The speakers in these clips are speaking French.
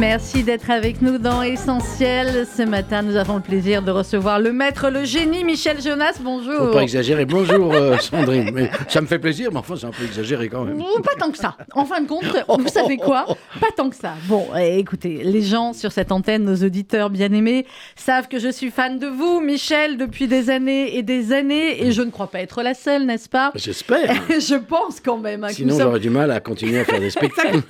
Merci d'être avec nous dans Essentiel. Ce matin, nous avons le plaisir de recevoir le maître, le génie Michel Jonas. Bonjour. Faut pas exagérer. Bonjour euh, Sandrine. Mais ça me fait plaisir, mais enfin c'est un peu exagéré quand même. pas tant que ça. En fin de compte, vous savez quoi? Pas tant que ça. Bon, eh, écoutez, les gens sur cette antenne, nos auditeurs bien-aimés, savent que je suis fan de vous, Michel, depuis des années et des années, et je ne crois pas être la seule, n'est-ce pas? J'espère. je pense quand même. hein, Sinon nous sommes- j'aurais du mal à continuer à faire des spectacles.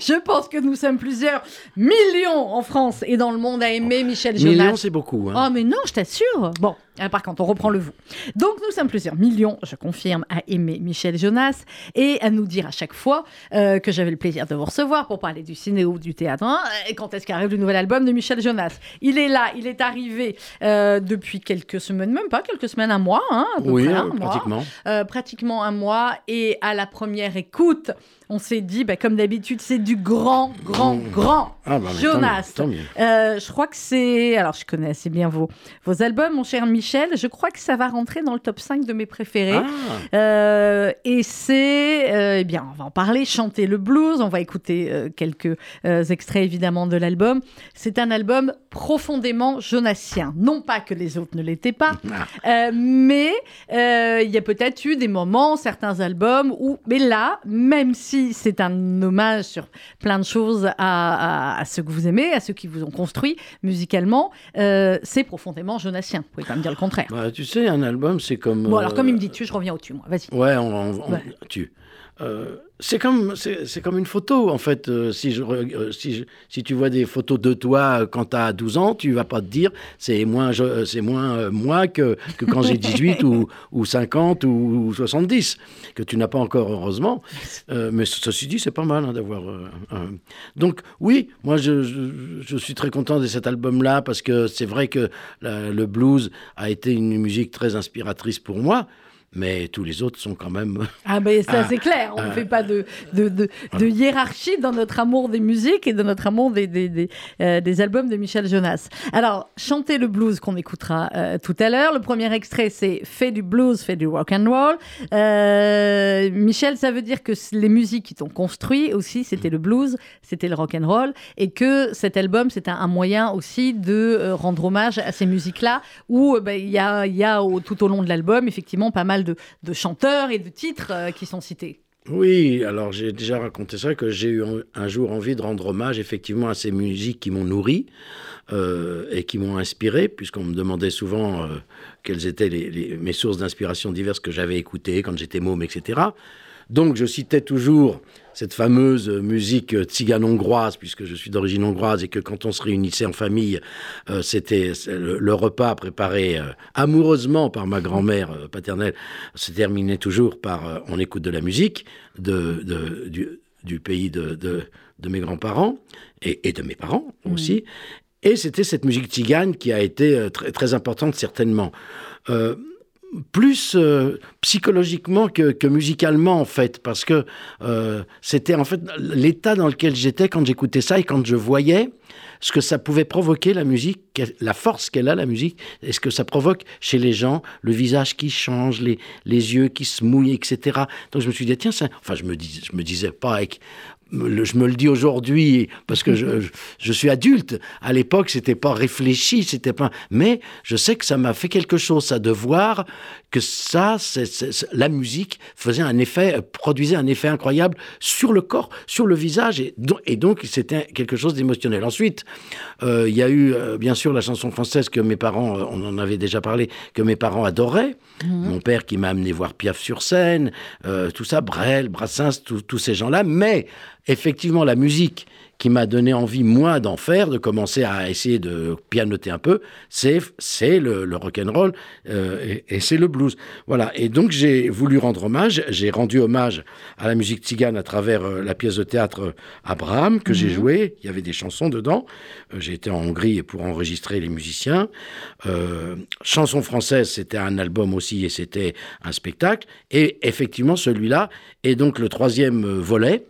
Je pense que nous sommes plusieurs millions en France et dans le monde à aimer Michel Jonas. Millions c'est beaucoup. hein. Oh mais non, je t'assure. Bon, euh, par contre, on reprend le vous. Donc nous sommes plusieurs millions, je confirme, à aimer Michel Jonas et à nous dire à chaque fois euh, que j'avais le plaisir de vous recevoir pour parler du ciné ou du théâtre. hein, et quand est-ce qu'arrive le nouvel album de Michel Jonas? Il est là, il est arrivé euh, depuis quelques semaines, même pas quelques semaines, un mois, hein, à peu oui, près, euh, mois. pratiquement. Euh, pratiquement un mois. Et à la première écoute, on s'est dit, bah, comme d'habitude, c'est du grand, grand, Mmh. grand Ah, bah, Jonas. Tant mieux. tant mieux. Je crois que c'est. Alors, je connais assez bien vos, vos albums, mon cher Michel. Je crois que ça va rentrer dans le top 5 de mes préférés. Ah, Euh, et c'est. euh, eh bien, on va en parler, chanter le blues. On va écouter euh, quelques extraits, évidemment, de l'album. C'est un album profondément jonassien. Non pas que les autres ne l'étaient pas, ah. mais il y a peut-être eu des moments, certains albums où, mais là, même si c'est un hommage sur plein de choses à, à- à ceux que vous aimez, à ceux qui vous ont construit musicalement, c'est profondément jonassien. Vous pouvez quand même dire le contraire. Bah, tu sais, un album c'est comme. Bon, alors euh, comme il me dit tu, je reviens au-dessus, moi. Vas-y. Ouais, on, on- on- Ouais. tu. Euh, c'est comme c'est comme une photo en fait. euh, si je euh, si si tu vois des photos de toi euh, quand tu as 12 ans, tu vas pas te dire c'est moins c'est moins moi que, que quand j'ai 18 ou, ou 50 ou 70 que tu n'as pas encore heureusement. Mais ce- ceci dit, c'est pas mal hein, d'avoir Donc oui, moi je, je- suis très content de cet album-là parce que c'est vrai que le blues a été une musique très inspiratrice pour moi. Mais tous les autres sont quand même. Ah ben ça Ah, c'est clair, on ne ah, fait pas de, de, de, de hiérarchie dans notre amour des musiques et de notre amour des, des, des, euh, des albums de Michel Jonas. Alors, chanter le blues qu'on écoutera euh, tout à l'heure. Le premier extrait c'est Fait du blues, fait du rock and roll. Euh, Michel, ça veut dire que les musiques qui t'ont construit aussi, c'était le blues, c'était le rock and roll et que cet album c'est un, un moyen aussi de rendre hommage à ces musiques-là où ben, il y a, y a au- tout au long de l'album effectivement pas mal de, chanteurs et de titres euh, qui sont cités. Oui, alors j'ai déjà raconté ça, que j'ai eu un, jour envie de rendre hommage effectivement à ces musiques qui m'ont nourri euh, et qui m'ont inspiré, puisqu'on me demandait souvent euh, quelles étaient mes sources d'inspiration diverses que j'avais écoutées quand j'étais môme, etc. Donc je citais toujours cette fameuse musique tzigane hongroise, puisque je suis d'origine hongroise et que quand on se réunissait en famille, euh, c'était le, le repas préparé euh, amoureusement par ma grand-mère euh, paternelle se terminait toujours par euh, on écoute de la musique de, de- du, du pays de, de- de mes grands-parents et, et de mes parents aussi. Et c'était cette musique tzigane qui a été euh, très, très importante certainement. Plus euh, psychologiquement que, musicalement en fait parce que euh, c'était en fait l'état dans lequel j'étais quand j'écoutais ça et quand je voyais ce que ça pouvait provoquer la musique, la force qu'elle a la musique, et ce que ça provoque chez les gens, le visage qui change, les, les yeux qui se mouillent, etc. Donc je me suis dit, tiens, ça... enfin je me, dis, je me disais pas avec... le- Je me le dis aujourd'hui parce que je, je, je suis adulte. À l'époque, c'était pas réfléchi, c'était pas. Mais je sais que ça m'a fait quelque chose, ça, de voir que ça, c'est- la musique faisait un effet, euh, produisait un effet incroyable sur le corps, sur le visage, et, donc- et donc c'était quelque chose d'émotionnel. Ensuite, euh, il y a eu euh, bien sûr la chanson française que mes parents, on en avait déjà parlé, que mes parents adoraient. Mon père qui m'a amené voir Piaf sur scène, euh, tout ça, Brel, Brassens, tous ces gens-là. Mais effectivement, la musique qui m'a donné envie, moi, d'en faire, de commencer à essayer de pianoter un peu, c'est le, le rock'n'roll euh, et, et c'est le blues. Voilà. Et donc, j'ai voulu rendre hommage. J'ai rendu hommage à la musique tzigane à travers euh, la pièce de théâtre euh, Abraham que j'ai jouée. Il y avait des chansons dedans. Euh, j'ai été en Hongrie pour enregistrer les musiciens. Euh, Chanson française, c'était un album aussi et c'était un spectacle. Et effectivement, celui-là est donc le troisième volet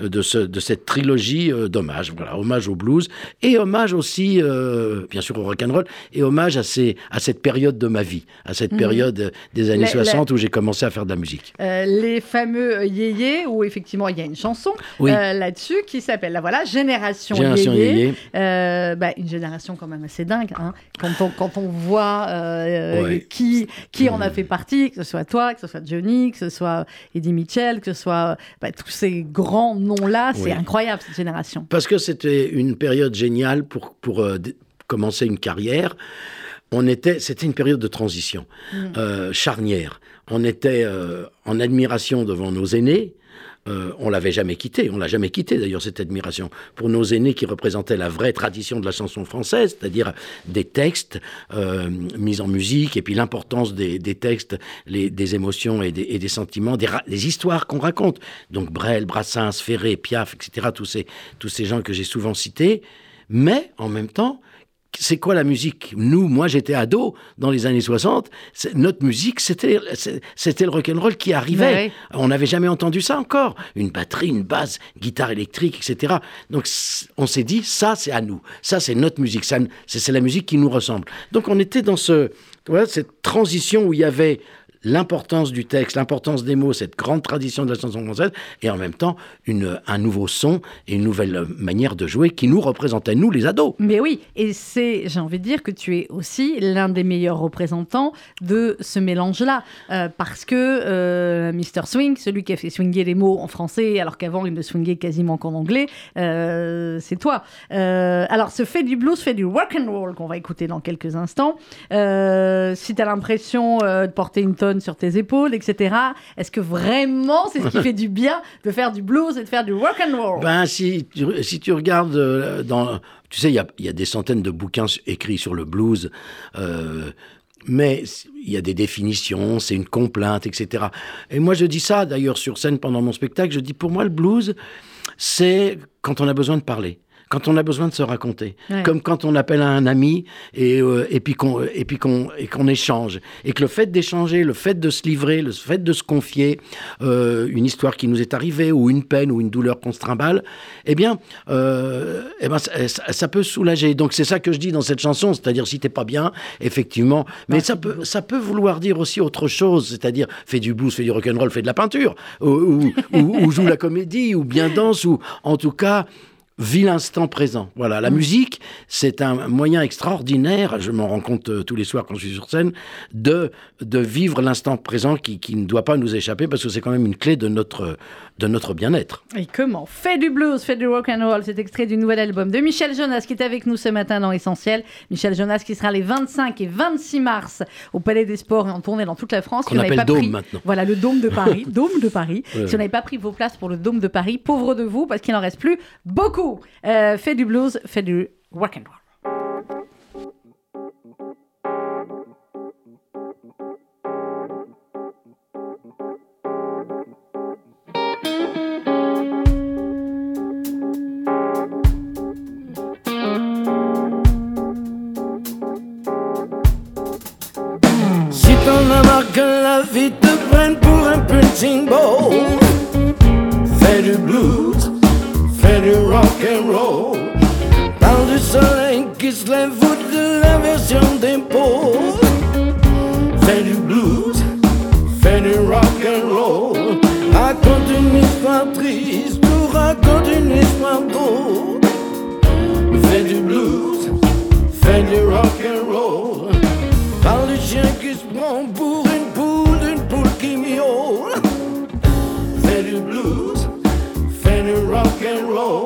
de, ce, de cette trilogie euh, d'hommage. Voilà, hommage au blues et hommage aussi, euh, bien sûr, au rock'n'roll et hommage à, ces, à cette période de ma vie, à cette Mhm. période des années La- 60 où j'ai commencé à faire de la musique. Euh, les fameux yéyés, où effectivement il y a une chanson Oui. euh, là-dessus qui s'appelle, la voilà, Génération, Génération Yéyé. Yéyé. Euh, bah, une génération quand même assez dingue, hein, quand, on, quand on voit euh, Ouais. qui, qui en a fait partie, que ce soit toi, que ce soit Johnny, que ce soit Eddie Mitchell, que ce soit bah, tous ces grands noms-là, c'est Oui. incroyable cette génération. Parce que c'était une période géniale pour, pour euh, commencer une carrière. On était, c'était une période de transition, Mm. euh, charnière. On était euh, en admiration devant nos aînés. Euh, on l'avait jamais quitté, on l'a jamais quitté d'ailleurs cette admiration pour nos aînés qui représentaient la vraie tradition de la chanson française, c'est-à-dire des textes euh, mis en musique et puis l'importance des, textes, des émotions et des, sentiments, des histoires qu'on raconte. Donc Brel, Brassens, Ferré, Piaf, etc. Tous ces, tous ces gens que j'ai souvent cités, mais en même temps c'est quoi la musique? Nous, moi, j'étais ado dans les années 60. c'est- Notre musique, c'était c'était le rock'n'roll qui arrivait. Ouais, ouais. On n'avait jamais entendu ça encore. Une batterie, une basse, guitare électrique, etc. Donc, on s'est dit, ça, c'est à nous. Ça, c'est notre musique. C'est la musique qui nous ressemble. Donc, on était dans ce, voilà, cette transition où il y avait l'importance du texte, l'importance des mots, cette grande tradition de la chanson française, et en même temps un nouveau son et une nouvelle manière de jouer qui nous représentait, nous les ados. Mais oui, et c'est, j'ai envie de dire que tu es aussi l'un des meilleurs représentants de ce mélange-là. Euh, parce que euh, Mr. Swing, celui qui a fait swinger les mots en français, alors qu'avant il ne swingait quasiment qu'en anglais, euh, c'est toi. Euh, alors, ce fait du blues, fait du rock and roll qu'on va écouter dans quelques instants. Euh, si tu as l'impression euh, de porter une tonne sur tes épaules, etc., est-ce que vraiment c'est ce qui fait du bien de faire du blues et de faire du rock and roll? Ben, si tu, si tu regardes euh, dans. Tu sais, il y y a des centaines de bouquins écrits sur le blues, euh, mais il y a des définitions, c'est une complainte, etc. Et moi, je dis ça d'ailleurs sur scène pendant mon spectacle. Je dis pour moi, le blues, c'est quand on a besoin de parler. Quand on a besoin de se raconter, Ouais. comme quand on appelle un ami et, euh, et puis qu'on qu'on échange, et que le fait d'échanger, le fait de se livrer, le fait de se confier euh, une histoire qui nous est arrivée ou une peine ou une douleur qu'on se trimballe, eh bien, euh, eh ben ça, ça- ça peut soulager. Donc c'est ça que je dis dans cette chanson, c'est-à-dire si t'es pas bien, effectivement, mais ça peut ça peut vouloir dire aussi autre chose, c'est-à-dire fais du blues, fais du rock'n'roll, fais de la peinture, ou, ou, ou- ou joue la comédie, ou bien danse, ou en tout cas Vis l'instant présent. Voilà, la musique, c'est un moyen extraordinaire, je m'en rends compte euh, tous les soirs quand je suis sur scène, de, de vivre l'instant présent qui, qui ne doit pas nous échapper parce que c'est quand même une clé de notre, de notre bien-être. Et comment Fait du blues, fait du rock and roll, c'est extrait du nouvel album de Michel Jonas qui est avec nous ce matin dans Essentiel. Michel Jonas qui sera les 25 et 26 mars au Palais des Sports et en tournée dans toute la France. Qu'on Si n'avez appelle pas Dôme pris- maintenant. Voilà, le Dôme de Paris. Dôme de Paris. Ouais. Si vous n'avez pas pris vos places pour le Dôme de Paris, pauvre de vous parce qu'il n'en reste plus beaucoup. Euh, fait du blues, fait du rock and roll. Si t'en as que la vie te prenne pour un punching ball, soleil qui se lève de l'inversion des pôles. Fais du blues, fais du rock and roll. Raconte une histoire triste ou raconte une histoire drôle. Fais du blues, fais du rock and roll. Parle du chien qui se prend pour une poule, d'une poule qui miaule. Fais du blues, fais du rock and roll.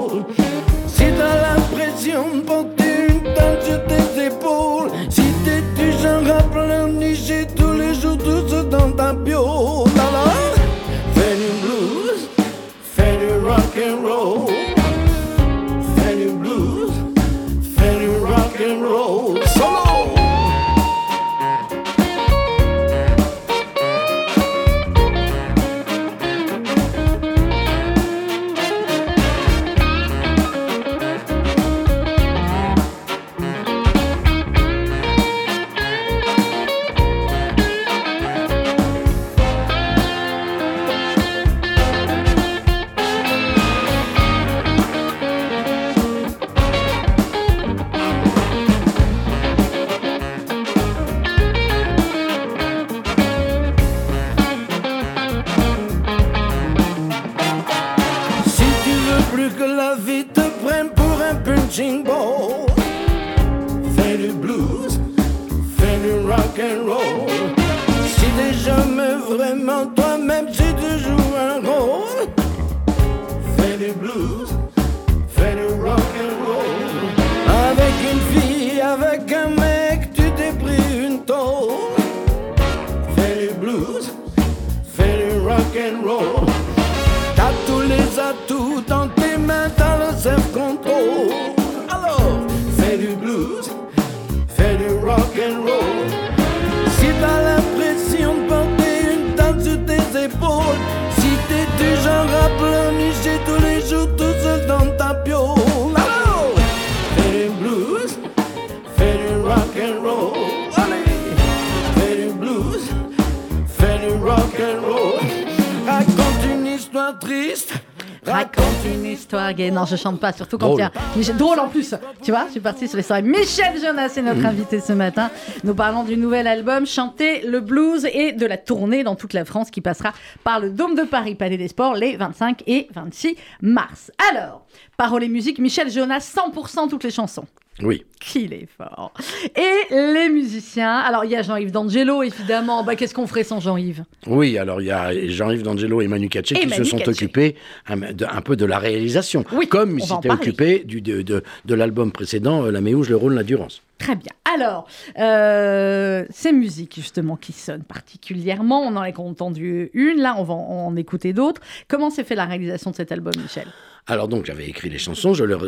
Raconte une histoire gay. Non, je chante pas, surtout quand il y a. Michel- Drôle en plus. Tu vois, je suis partie sur les soirées. Michel Jonas est Mm. notre invité ce matin. Nous parlons du nouvel album Chanter le blues et de la tournée dans toute la France qui passera par le Dôme de Paris, Palais des Sports, les 25 et 26 mars. Alors, paroles et musique, Michel Jonas, 100% toutes les chansons. Oui. Qu'il est fort. Et les musiciens. Alors, il y a Jean-Yves D'Angelo, évidemment. Bah, Qu'est-ce qu'on ferait sans Jean-Yves? Oui, alors il y a Jean-Yves D'Angelo et Manu Katché Et qui Manu se sont Katché. occupés un, de- un peu de la réalisation, Oui, comme ils s'étaient occupés du, de, de- de l'album précédent, euh, La Méouge, le rôle, l'endurance. Très bien. Alors, euh, ces musiques justement qui sonnent particulièrement, on en a entendu une, là on va en en écouter d'autres. Comment s'est fait la réalisation de cet album, Michel? Alors donc j'avais écrit les chansons, je leur,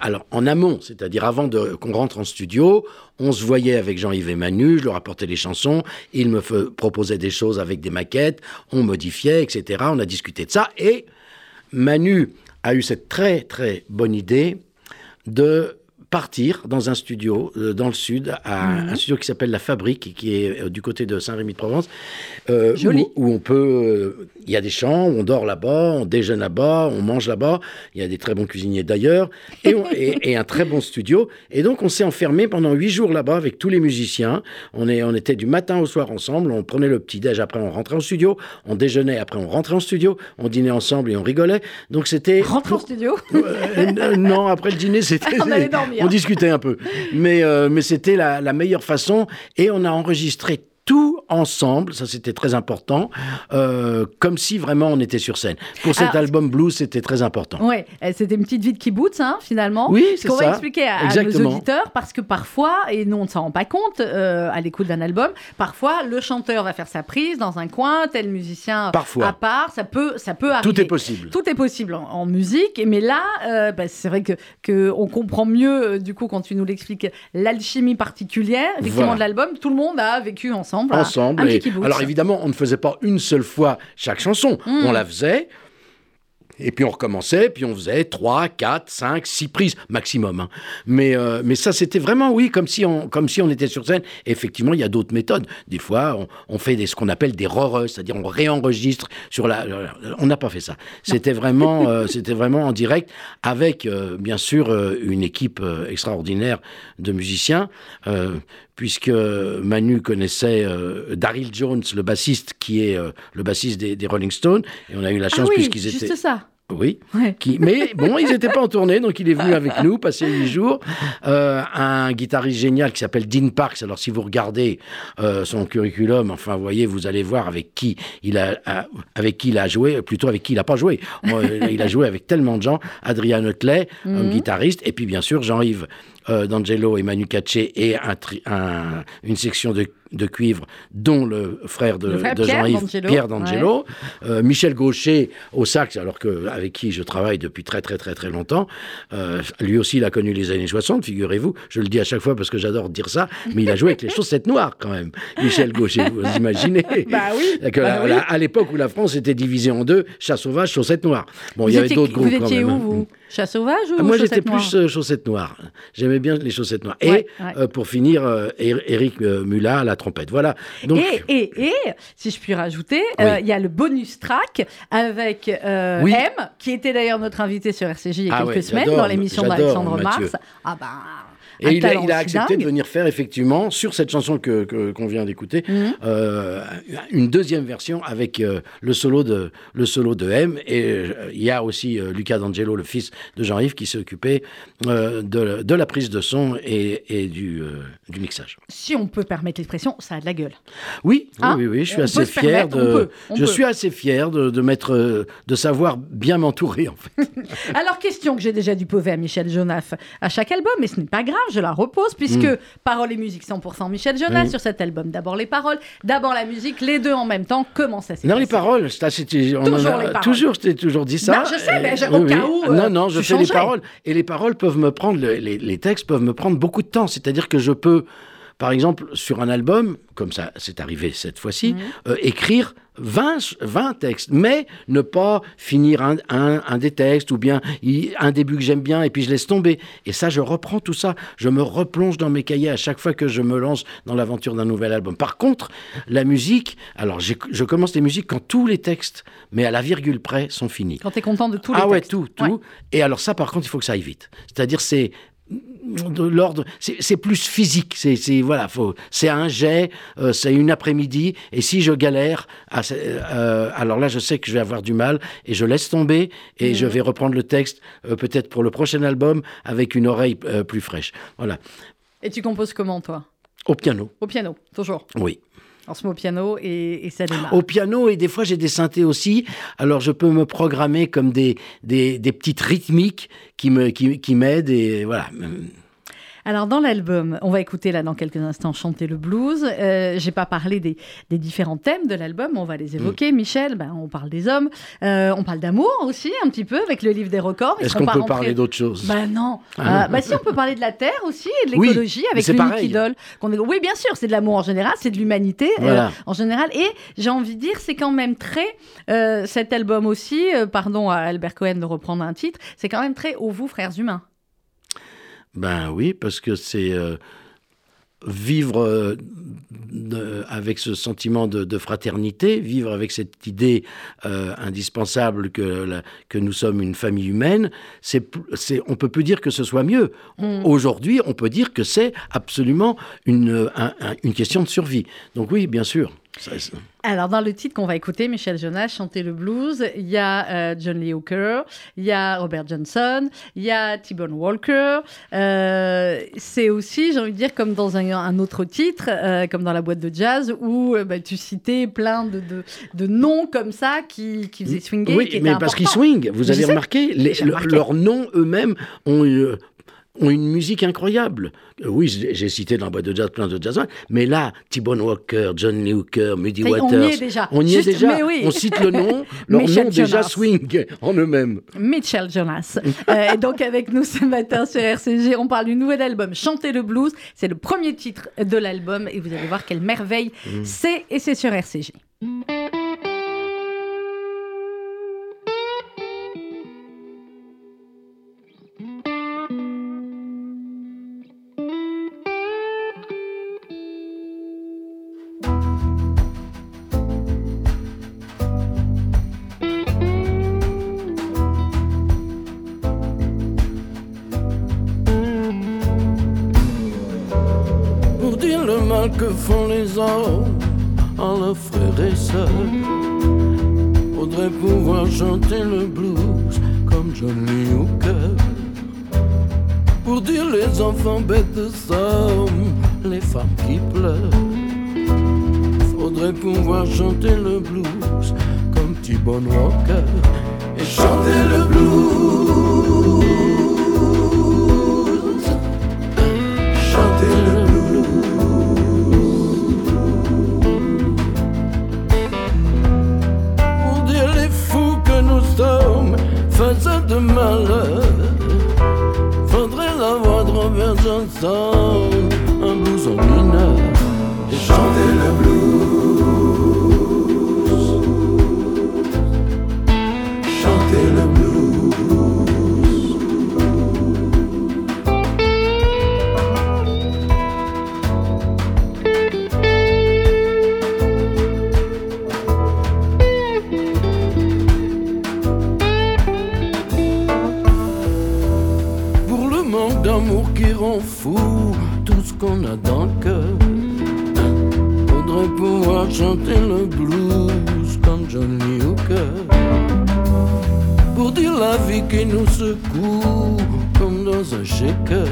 alors en amont, c'est-à-dire avant qu'on rentre en studio, on se voyait avec Jean-Yves et Manu, je leur apportais les chansons, ils me proposaient des choses avec des maquettes, on modifiait, etc. On a discuté de ça et Manu a eu cette très très bonne idée de partir dans un studio euh, dans le sud, à un studio qui s'appelle La Fabrique, qui est euh, du côté de Saint-Rémy-de-Provence, euh, Joli. où, où on peut, il y a des chambres, on dort là-bas, on déjeune là-bas, on mange là-bas. Il y a des très bons cuisiniers d'ailleurs, et, on- et- et un très bon studio. Et donc on s'est enfermé pendant huit jours là-bas avec tous les musiciens. On, est, on était du matin au soir ensemble. On prenait le petit déj, après on rentrait en studio. On déjeunait, après on rentrait en studio. On dînait ensemble et on rigolait. Donc c'était Rentre en studio non, après le dîner, c'était. On allait dormir. On discutait un peu. Mais, euh, mais c'était la, la meilleure façon. Et on a enregistré tout ensemble, ça c'était très important, euh, comme si vraiment on était sur scène. Pour cet Alors- album blues, c'était très important. Ouais, euh, c'était une petite vie de kibbutz, hein, finalement. Oui, Ce c'est qu'on va ça. expliquer à, à nos auditeurs, parce que parfois, et nous on ne s'en rend pas compte euh, à l'écoute d'un album, parfois le chanteur va faire sa prise dans un coin, tel musicien Parfois. à part, ça peut, ça peut arriver. Tout est possible. Tout est possible en, en musique, mais là, euh, bah, c'est vrai que, que on comprend mieux, du coup, quand tu nous l'expliques, l'alchimie particulière, effectivement, Voilà. de l'album. Tout le monde a vécu ensemble. Ensemble. un et- alors évidemment, on ne faisait pas une seule fois chaque chanson. Mm. On la faisait. Et puis on recommençait, puis on faisait 3, 4, 5, 6 prises maximum. hein. Mais, euh, mais ça, c'était vraiment, oui, comme si, on, comme si on était sur scène. Effectivement, il y a d'autres méthodes. Des fois, on, on fait des, ce qu'on appelle des roreux, c'est-à-dire on réenregistre sur la... la- On n'a pas fait ça. C'était vraiment, euh, c'était vraiment en direct avec, euh, bien sûr, euh, une équipe euh, extraordinaire de musiciens. Puisque Manu connaissait euh, Daryl Jones, le bassiste, qui est euh, le bassiste des, des Rolling Stones, et on a eu la Ah chance oui, puisqu'ils juste étaient... ça. Oui. Ouais. Qui... Mais bon, ils n'étaient pas en tournée, donc il est venu avec nous, passer huit jours. Euh, un guitariste génial qui s'appelle Dean Parks. Alors, si vous regardez euh, son curriculum, enfin, vous voyez, vous allez voir avec qui il a, a- avec qui il a joué, plutôt avec qui il n'a pas joué. Il a joué avec tellement de gens. Adrian Hutley, un Mhm. guitariste, et puis bien sûr Jean-Yves D'Angelo et Manu Katché et un un- une section de, de cuivre, dont le frère de, Jean-Yves, Pierre D'Angelo. Euh, Michel Gaucher au sax, alors que avec qui je travaille depuis très très très très longtemps. Euh, lui aussi, il a connu les années 60, figurez-vous. Je le dis à chaque fois parce que j'adore dire ça, mais il a joué avec les chaussettes noires quand même. Michel Gaucher, vous imaginez Bah oui. Que la- bah oui. la- à l'époque où la France était divisée en deux, chat sauvage, chaussettes noires. Bon, il y Vous avait étiez- d'autres groupes Vous quand étiez même. où, hein. vous? Chat sauvage ou Ah, Moi, j'étais plus euh, chaussettes noires. J'aimais bien les chaussettes noires. Et Ouais, pour finir, Eric à la trompette. Voilà. Donc, Et, et, et, si je puis rajouter, euh, il Oui. y a le bonus track avec euh, Oui. M, qui était d'ailleurs notre invité sur RCJ il y a Ah quelques ouais, semaines dans l'émission d'Alexandre. Mars. Ah ben, Et il a, il a accepté dingue. de venir faire effectivement sur cette chanson que que- qu'on vient d'écouter Mhm. euh, une deuxième version avec euh, le solo de le solo de M et euh, il y a aussi euh, Luca D'Angelo le fils de Jean-Yves qui s'est occupé de, de la prise de son et, et du, du mixage. Si on peut permettre l'expression, ça a de la gueule. Oui, Hein oui, oui, oui, je suis On assez fier de on peut, on je peut. suis assez fier de, de mettre de savoir bien m'entourer en fait. Alors, question que j'ai déjà dû poser à Michel Jonas à chaque album, mais ce n'est pas grave, je la repose, puisque paroles et musique 100% Michel Jonas. Oui. sur cet album. D'abord les paroles, d'abord la musique, les deux en même temps. Comment ça s'est Non, passé les paroles, ça, c'était, on en Toujours a- les paroles. toujours, je t'ai toujours dit ça. Non, je sais, mais au cas où, euh, non, non, je fais les changerais. paroles. Et les paroles peuvent me prendre, le- les, les textes peuvent me prendre beaucoup de temps. C'est-à-dire que je peux, par exemple, sur un album, comme ça c'est arrivé cette fois-ci, Mhm. euh, écrire 20, ch- 20 textes, mais ne pas finir un, un- un des textes ou bien un début que j'aime bien et puis je laisse tomber. Et ça, je reprends tout ça. Je me replonge dans mes cahiers à chaque fois que je me lance dans l'aventure d'un nouvel album. Par contre, la musique, alors je commence les musiques quand tous les textes, mais à la virgule près, sont finis. Quand tu es content de tous les Ah ouais, textes. tout, tout. Ouais. Et alors ça, par contre, il faut que ça aille vite. C'est-à-dire, c'est de l'ordre, c'est plus physique. C'est voilà, c'est un jet, euh, c'est une après-midi. Et si je galère, ah, euh, alors là, je sais que je vais avoir du mal et je laisse tomber et je vais reprendre le texte euh, peut-être pour le prochain album avec une oreille plus fraîche. Voilà, Et tu composes comment, toi? Au piano, Au piano, toujours? oui. Au piano et, ça démarre. Au piano et des fois j'ai des synthés aussi. Alors je peux me programmer comme des, des, petites rythmiques qui me qui, qui m'aident et voilà. Alors dans l'album, on va écouter là dans quelques instants chanter le blues. Euh, J'ai pas parlé des, des différents thèmes de l'album, on va les évoquer. Michel, ben, on parle des hommes, Euh, on parle d'amour aussi un petit peu avec le livre des records. Est-ce qu'on peut parler d'autre chose? Bah non. Ah Euh, bah si, on peut parler de la terre aussi et de Oui, l'écologie mais avec c'est le pareil. Idol. qu'on est- Oui, bien sûr, c'est de l'amour en général, c'est de l'humanité euh, Voilà. en général. Et j'ai envie de dire, c'est quand même très euh, cet album aussi. pardon à Albert Cohen de reprendre un titre. C'est quand même très au vous, frères humains. Ben oui, parce que c'est euh, vivre euh, de- avec ce sentiment de, de fraternité, vivre avec cette idée euh, indispensable que, la- que nous sommes une famille humaine. C'est, c'est, on peut plus dire que ce soit mieux. Mm. Aujourd'hui, on peut dire que c'est absolument une, un- un- une question de survie. Donc oui, bien sûr. Ça, Alors, dans le titre qu'on va écouter, Michel Jonas chanter le blues, il y a euh, John Lee Hooker, il y a Robert Johnson, il y a T-Bone Walker. Euh, c'est aussi, j'ai envie de dire, comme dans un, un autre titre, euh, comme dans la boîte de jazz, où bah, tu citais plein de, de, de noms comme ça qui, qui faisaient swinguer. qui Oui, mais parce qu'ils swingent. Vous avez sais. remarqué, les- J'ai le- remarqué. leurs noms eux-mêmes ont une, ont une musique incroyable. Euh, Oui, j'ai cité dans boîte de jazz plein de jazz, mais là, T-Bone Walker, John Lee Hooker, Muddy Waters. on y est déjà. On y est déjà. oui. On cite le nom, leur Michel nom déjà swing en eux-mêmes. Mitchell Jonas. Euh, et donc avec nous ce matin sur RCG, on parle du nouvel album Chanter le blues. C'est le premier titre de l'album et vous allez voir quelle merveille c'est et c'est sur RCG. Hommes en leurs frères et sœurs. Faudrait pouvoir chanter le blues comme Johnny Hooker. Pour dire les enfants bêtes de les femmes qui pleurent. Faudrait pouvoir chanter le blues comme T-Bone Walker. Et chanter le blues. Malheur. Faudrait la voix de Robert Johnson, nous comme dans un shaker.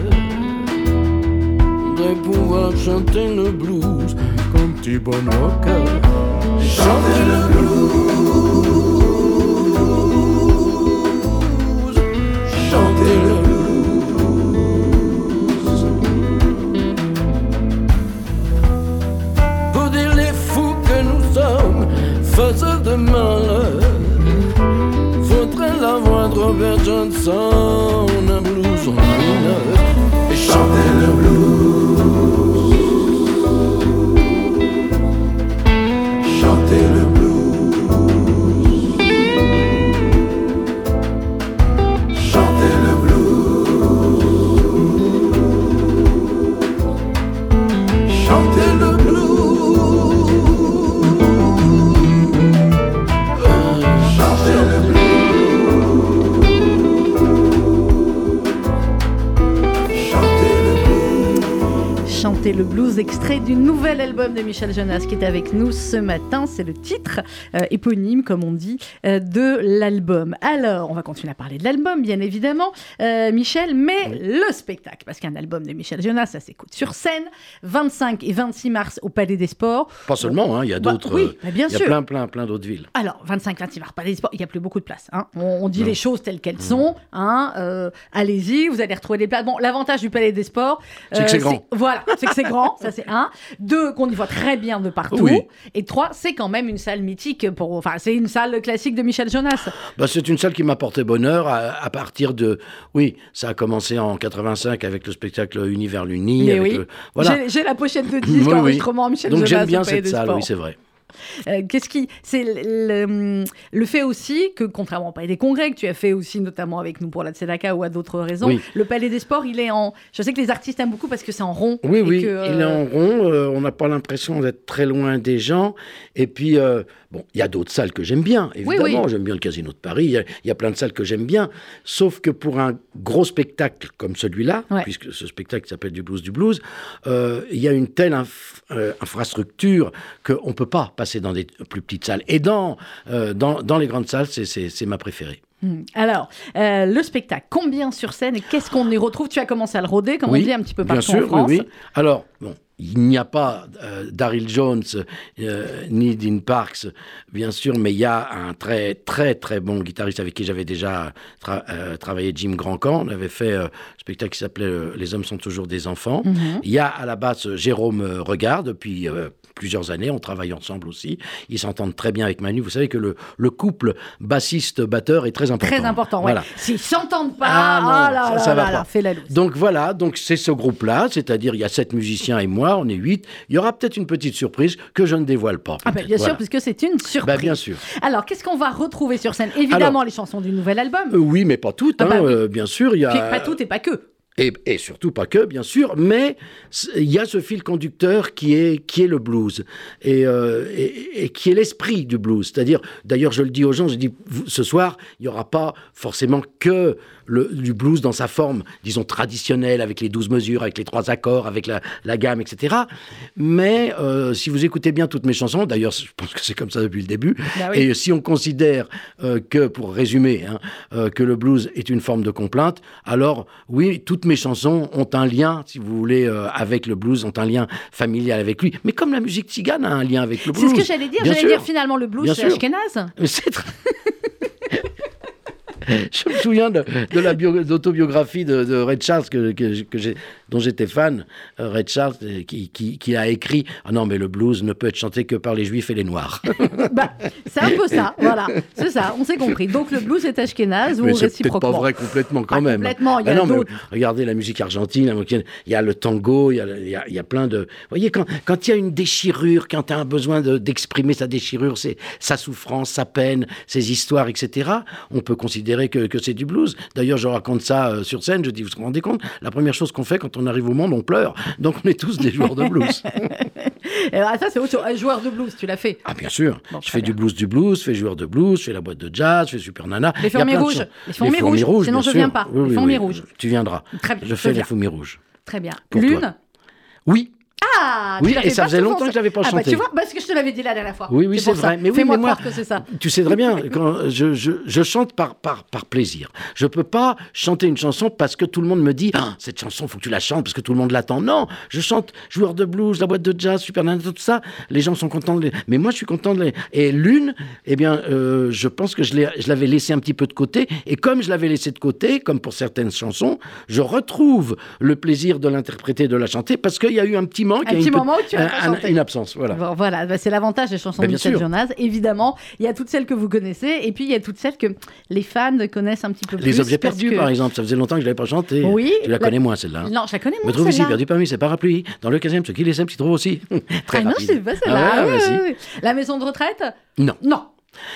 Faudrait pouvoir chanter le blues comme T-Bone Walker. Chanter le blues. Chanter le blues, extrait du nouvel album de Michel Jonas qui est avec nous ce matin. C'est le titre euh, éponyme, comme on dit, euh, de l'album. Alors, on va continuer à parler de l'album, bien évidemment, euh, Michel, mais le spectacle, parce qu'un album de Michel Jonas, ça s'écoute sur scène, 25 et 26 mars au Palais des Sports. Pas seulement, hein, il y a Bah, d'autres. oui, bah, bien il y a sûr. plein, plein, plein d'autres villes. Alors, 25-26 mars, Palais des Sports, il n'y a plus beaucoup de place. hein. On, on dit Non. les choses telles qu'elles sont. hein, Allez-y, vous allez retrouver des places. Bon, l'avantage du Palais des Sports, C'est que c'est grand. Voilà, c'est que c'est grand, ça c'est un. Deux, qu'on y voit très bien de partout. Oui. Et trois, c'est quand même une salle mythique. Pour, enfin, c'est une salle classique de Michel Jonas. Bah, c'est une salle qui m'a porté bonheur à, à partir de. Oui, ça a commencé en 85 avec le spectacle Univers l'Uni. Oui. le- Voilà. J'ai- la pochette de disque, Oui, oui. enregistrement Michel Donc Jonas. j'aime au bien cette salle, oui, c'est vrai. Euh, Qu'est-ce qui, c'est le, le- le fait aussi que contrairement au Palais des Congrès que tu as fait aussi notamment avec nous pour la Tzedaka ou à d'autres raisons, Oui. le Palais des Sports, il est en. Je sais que les artistes aiment beaucoup parce que c'est en rond. Oui, et oui, que, il est euh, en rond, euh, on n'a pas l'impression d'être très loin des gens. Et puis, bon, il y a d'autres salles que j'aime bien, évidemment. oui. J'aime bien le Casino de Paris, il y a- il y, a plein de salles que j'aime bien. Sauf que pour un gros spectacle comme celui-là, Ouais. puisque ce spectacle s'appelle du blues du blues, euh, il y a une telle inf- euh, infrastructure qu'on ne peut pas passer dans des plus petites salles. Et dans, euh, dans, dans les grandes salles, c'est- ma préférée. hmm. Alors, euh, le spectacle, combien sur scène et qu'est-ce qu'on y retrouve? Tu as commencé à le rôder, comme on dit, un petit peu bien partout sûr, en France. Oui, oui. Alors, bon, il n'y a pas euh, Daryl Jones euh, ni Dean Parks, bien sûr, mais il y a un très, très, très bon guitariste avec qui j'avais déjà tra- euh, travaillé, Jim Grandcamp. On avait fait un spectacle qui s'appelait Les hommes sont toujours des enfants. Mhm. Il y a à la basse Jérôme Regard depuis plusieurs années. On travaille ensemble aussi. Ils s'entendent très bien avec Manu. Vous savez que le, le couple bassiste-batteur est très important. Très important, ouais. Voilà. S'ils s'entendent pas, Ah non, ah là ça, là ça va là pas. la. Donc voilà, donc c'est ce groupe-là, c'est-à-dire il y a sept musiciens et moi, on est huit. Il y aura peut-être une petite surprise que je ne dévoile pas. Ah ben, bien Voilà. sûr, puisque c'est une surprise. Bah, bien sûr. Alors, qu'est-ce qu'on va retrouver sur scène? Évidemment, les chansons du nouvel album. Euh, oui, mais pas toutes, Ah hein, bah oui. euh, bien sûr. Il y a... Puis pas tout et pas que. Et, et surtout pas que, bien sûr, mais il y a ce fil conducteur qui est, qui est le blues et, euh, et, et qui est l'esprit du blues. C'est-à-dire, d'ailleurs, je le dis aux gens, je dis, ce soir, il n'y aura pas forcément que le, du blues dans sa forme, disons, traditionnelle, avec les douze mesures, avec les trois accords, avec la, la gamme, etc. Mais euh, si vous écoutez bien toutes mes chansons, d'ailleurs, je pense que c'est comme ça depuis le début, Bah oui. et si on considère euh, que, pour résumer, hein, euh, que le blues est une forme de complainte, alors oui, toutes mes chansons ont un lien, si vous voulez, avec le blues, ont un lien familial avec lui. Mais comme la musique tzigane a un lien avec le C'est blues. ce que j'allais dire. J'allais dire finalement le blues, c'est. Ashkenaz. C'est très- Je me souviens de, de la bio- d'autobiographie de, de Ray Charles que j'ai, dont j'étais fan, euh, Ray Charles, euh, qui, qui- qui a écrit Ah non, mais le blues ne peut être chanté que par les juifs et les noirs. Bah, c'est un peu ça, voilà. C'est ça, on s'est compris. Donc le blues est Ashkenaz ou mais c'est peut-être réciproquement. pas vrai complètement quand Pas même. complètement, il y a Ah non, mais d'autres. regardez la musique argentine, il y a le tango, il y a, il y a- il y a plein de. Vous voyez, quand, quand il y a une déchirure, quand tu as un besoin de- d'exprimer sa déchirure, sa souffrance, sa peine, ses histoires, etc., on peut considérer que, que c'est du blues. D'ailleurs, je raconte ça euh, sur scène, je dis, vous vous rendez compte La première chose qu'on fait quand on arrive au monde, on pleure. Donc on est tous des joueurs de blues. Et alors, ça, c'est autre chose. Un joueur de blues, tu l'as fait. Ah, bien sûr. Bon, je fais bien. du blues du blues, je fais joueur de blues, je fais la boîte de jazz, je fais Super Nana. Les fourmis rouges. Les fourmis rouges. Sinon, je sûr. viens pas. Oui, Les fourmis oui. rouges. Tu viendras. Très bien, Je je fais les fourmis rouges. Très bien. Pour Lune? toi. Oui, Ah, Oui, et ça faisait longtemps que je l'avais pas Ah, bah, chanté. tu vois, parce que je te l'avais dit la dernière fois. Oui, oui, c'est ça. vrai. Mais oui, Fais-moi croire que c'est ça. Tu sais très bien, quand je, je, je chante par, par, par plaisir. Je peux pas chanter une chanson parce que tout le monde me dit Ah, cette chanson, faut que tu la chantes parce que tout le monde l'attend. Non, je chante joueur de blues, la boîte de jazz, super tout ça. Les gens sont contents de les... Mais moi, je suis content de les. Et l'une, eh bien, euh, je pense que je l'avais laissé un petit peu de côté. Et comme je l'avais laissé de côté, comme pour certaines chansons, je retrouve le plaisir de l'interpréter, de la chanter parce qu'il y a eu un petit manque, Un petit moment où tu pas un- chanté. une absence. Voilà. Bon, voilà, bah, c'est l'avantage des chansons Bah, de Michel. Jonas. Évidemment, il y a toutes celles que vous connaissez, et puis il y a toutes celles que les fans connaissent un petit peu plus. Les objets perdus, que- par exemple, ça faisait longtemps que je l'avais pas chanté. Oui, Tu la la- connais moins, celle-là. hein Non, je la connais Me moins. trouve ici, perdu parmi ces parapluies. Dans le 15e, ce qui les aime, s'y trouve aussi. Très Ah non, je rapide. sais pas celle-là. Ah ouais, Ah ouais. La maison de retraite? Non. Non.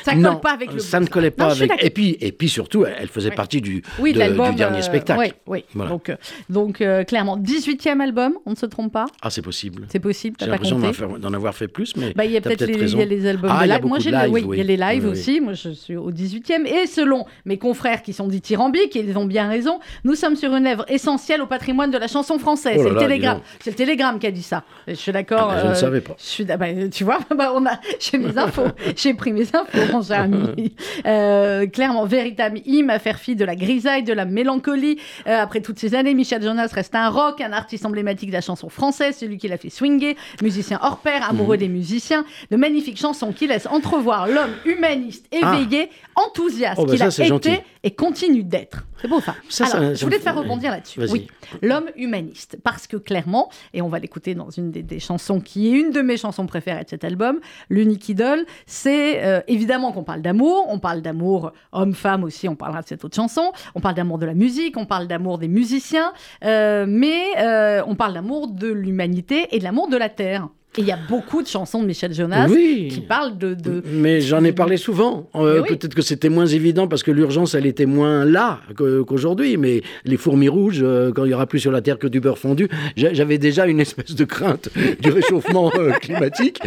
Ça colle non, pas avec le ça ne collait pas Non, avec. d'accord. Et puis, et puis surtout, elle faisait Oui. partie du, Oui, de- l'album, du dernier euh, spectacle. Oui, oui. Voilà. Donc, euh, donc euh, clairement, 18e album, on ne se trompe pas. Ah, c'est possible. C'est possible, J'ai l'impression d'en avoir fait plus, mais Bah, il y a peut-être les, albums Ah, de live. Moi, j'ai les- live, oui, oui. il y a les lives aussi. Moi, je suis au 18e. Et selon mes confrères qui sont dithyrambiques, et ils ont bien raison, nous sommes sur une œuvre essentielle au patrimoine de la chanson française. Oh c'est le Télégramme. C'est le Télégramme qui a dit ça. Je suis d'accord. Ah, bah, je ne savais pas. Ah, bah, tu vois, bah, j'ai mes infos. j'ai pris mes infos, Euh, clairement, véritable hymne à faire fi de la grisaille, de la mélancolie. Euh, après toutes ces années, Michel Jonas reste un rock, un artiste emblématique de la chanson française, celui qui l'a fait swinger, musicien hors pair, amoureux Mhm. des musiciens, de magnifiques chansons qui laissent entrevoir l'homme humaniste, éveillé, enthousiaste Oh, bah, qu'il a été gentil. et continue d'être. C'est beau ça. Ça, ça- Alors, ça je voulais te faire fait- rebondir là-dessus. Oui, l'homme humaniste, parce que clairement, et on va l'écouter dans une des, des chansons qui est une de mes chansons préférées de cet album, l'unique idole, c'est euh, évidemment qu'on parle d'amour, on parle d'amour homme-femme aussi, on parlera de cette autre chanson, on parle d'amour de la musique, on parle d'amour des musiciens, euh, mais euh, on parle d'amour de l'humanité et de l'amour de la terre. Et il y a beaucoup de chansons de Michel Jonas Oui. qui parlent de... de- Mais j'en ai parlé souvent. Euh, oui. Peut-être que c'était moins évident parce que l'urgence, elle était moins là qu'aujourd'hui. Mais les fourmis rouges, euh, quand il y aura plus sur la Terre que du beurre fondu, j'a- j'avais déjà une espèce de crainte du réchauffement euh, climatique.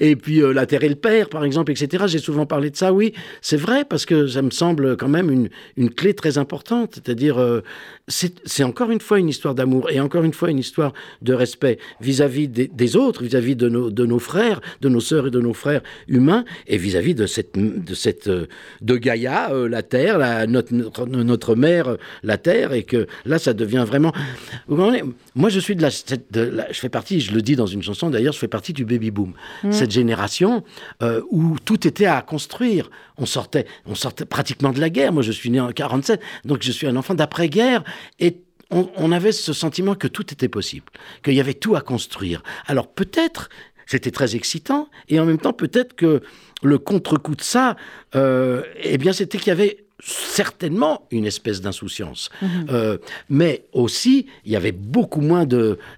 Et puis euh, la Terre et le Père, par exemple, etc. J'ai souvent parlé de ça, oui. C'est vrai parce que ça me semble quand même une, une clé très importante. C'est-à-dire, euh, c'est encore une fois une histoire d'amour et encore une fois une histoire de respect vis-à-vis des, des autres, vis-à-vis de nos, de nos frères, de nos sœurs et de nos frères humains, et vis-à-vis de cette, de cette, euh, de Gaïa, euh, la terre, la, notre, notre, notre mère, euh, la terre, et que là, ça devient vraiment. Vous comprenez? Moi, je suis de la, cette- de la- je fais partie, je le dis dans une chanson d'ailleurs, je fais partie du baby boom, cette génération euh, où tout était à construire. On sortait, on sortait pratiquement de la guerre. Moi, je suis né en 47, donc je suis un enfant d'après-guerre, et on, avait ce sentiment que tout était possible, qu'il y avait tout à construire. Alors peut-être, c'était très excitant, et en même temps peut-être que le contre-coup de ça, euh, eh bien c'était qu'il y avait certainement une espèce d'insouciance. Mhm. Euh, mais aussi, il y avait beaucoup moins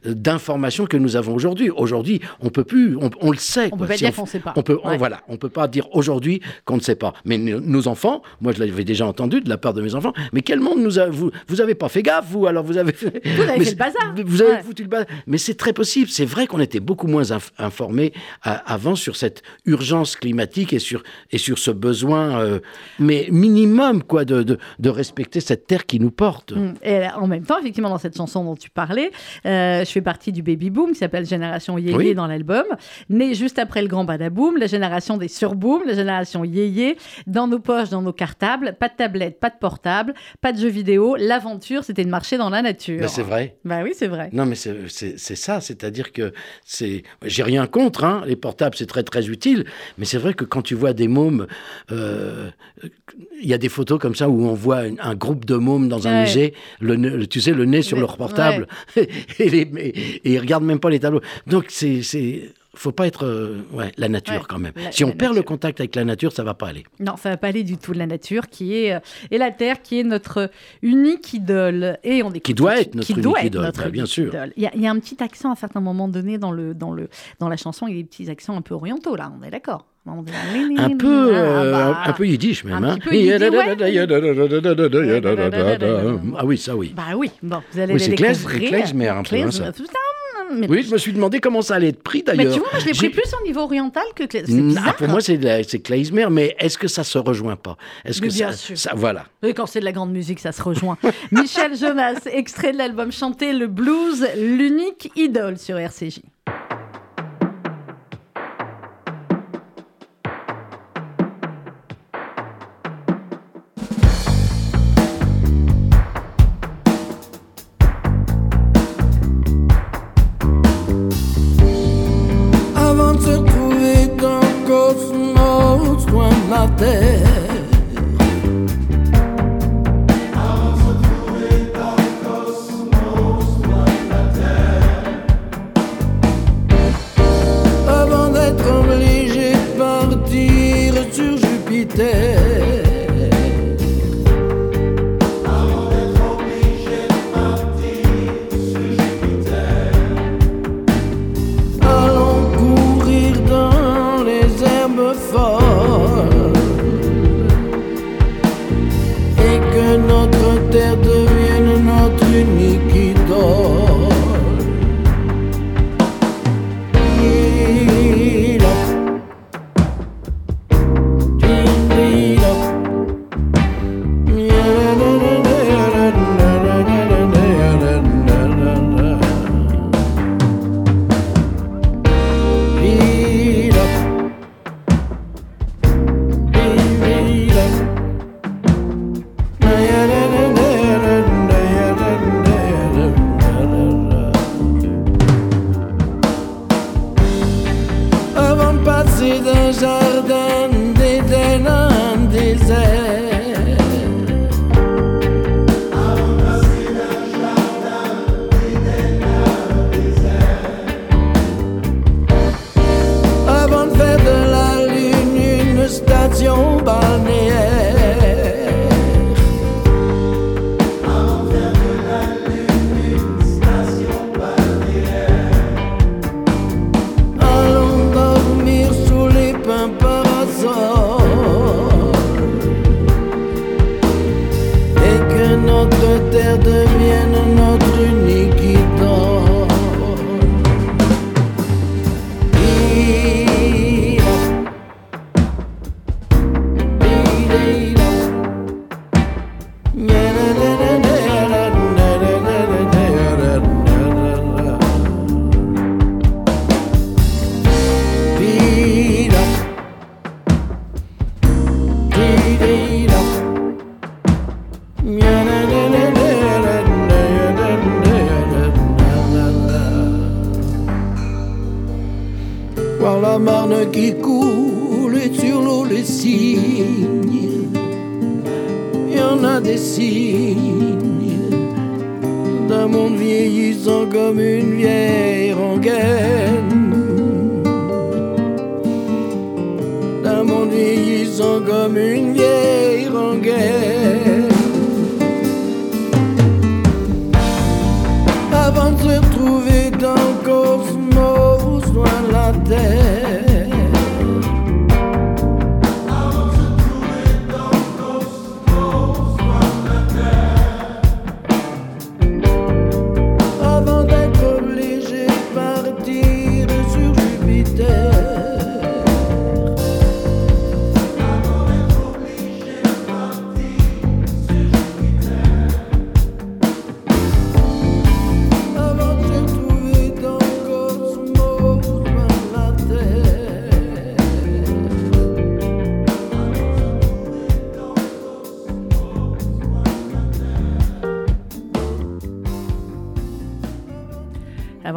d'informations que nous avons aujourd'hui. Aujourd'hui, on peut plus, on, on le sait. On quoi. peut pas Si dire qu'on sait pas. On peut, on- voilà, on peut pas dire aujourd'hui qu'on ne sait pas. Mais nos nos enfants, moi je l'avais déjà entendu de la part de mes enfants, mais quel monde nous a, vous, vous avez pas fait gaffe, vous, alors vous avez fait... Vous avez Mais fait le bazar. Vous avez Ouais. foutu le bazar. Mais c'est très possible. C'est vrai qu'on était beaucoup moins inf- informés à- avant sur cette urgence climatique et sur, et sur ce besoin, euh, mais minimum, quoi, de, de, de respecter cette terre qui nous porte. Mm. Et en même temps, effectivement, dans cette chanson dont tu parlais, euh, je fais partie du baby boom qui s'appelle Génération Yéyé Oui. dans l'album. Né juste après le grand badaboom, la génération des surboom, la génération Yéyé, dans nos poches, dans nos cartables, pas de tablette, pas de portable, pas de jeux vidéo. L'aventure, c'était de marcher dans la nature. Ben, c'est vrai. Bah oui, c'est vrai. Non, mais c'est ça, c'est-à-dire que c'est. J'ai rien contre, hein, les portables, c'est très très utile, mais c'est vrai que quand tu vois des mômes, euh, il y a des photos comme ça où on voit un, un groupe de mômes dans un Ouais. musée, le, tu sais, le nez sur leur portable, et, les, et, et ils regardent même pas les tableaux. Donc c'est. Faut pas être. euh, ouais, la nature Ouais, quand même. la- si on perd le contact avec la nature, ça va pas aller. Non, ça va pas aller du tout la nature qui est euh, et la terre qui est notre unique idole et on Qui doit être notre qui unique doit être idole, notre bah, bien sûr. idole. Il y, a, il y a un petit accent à certains moments donnés dans le dans le dans la chanson, il y a des petits accents un peu orientaux là, on est d'accord. Un peu, Ah, euh, bah. un peu yiddish même. Hein. petit peu yiddish, Ah oui, ça oui. Bah oui, bon, vous allez Oui, c'est klezmer un peu, hein, ça. ça, mais, Oui, je me suis demandé comment ça allait être pris mais d'ailleurs. tu vois, moi je l'ai pris plus au niveau oriental que cla- c'est Ah, pour moi, c'est de la- c'est klezmer, mais est-ce que ça se rejoint pas? Est-ce que Mais bien ça, sûr. ça- voilà. Quand c'est de la grande musique, ça se rejoint. Michel Jonas, extrait de l'album Chanter le blues, l'unique idole sur RCJ.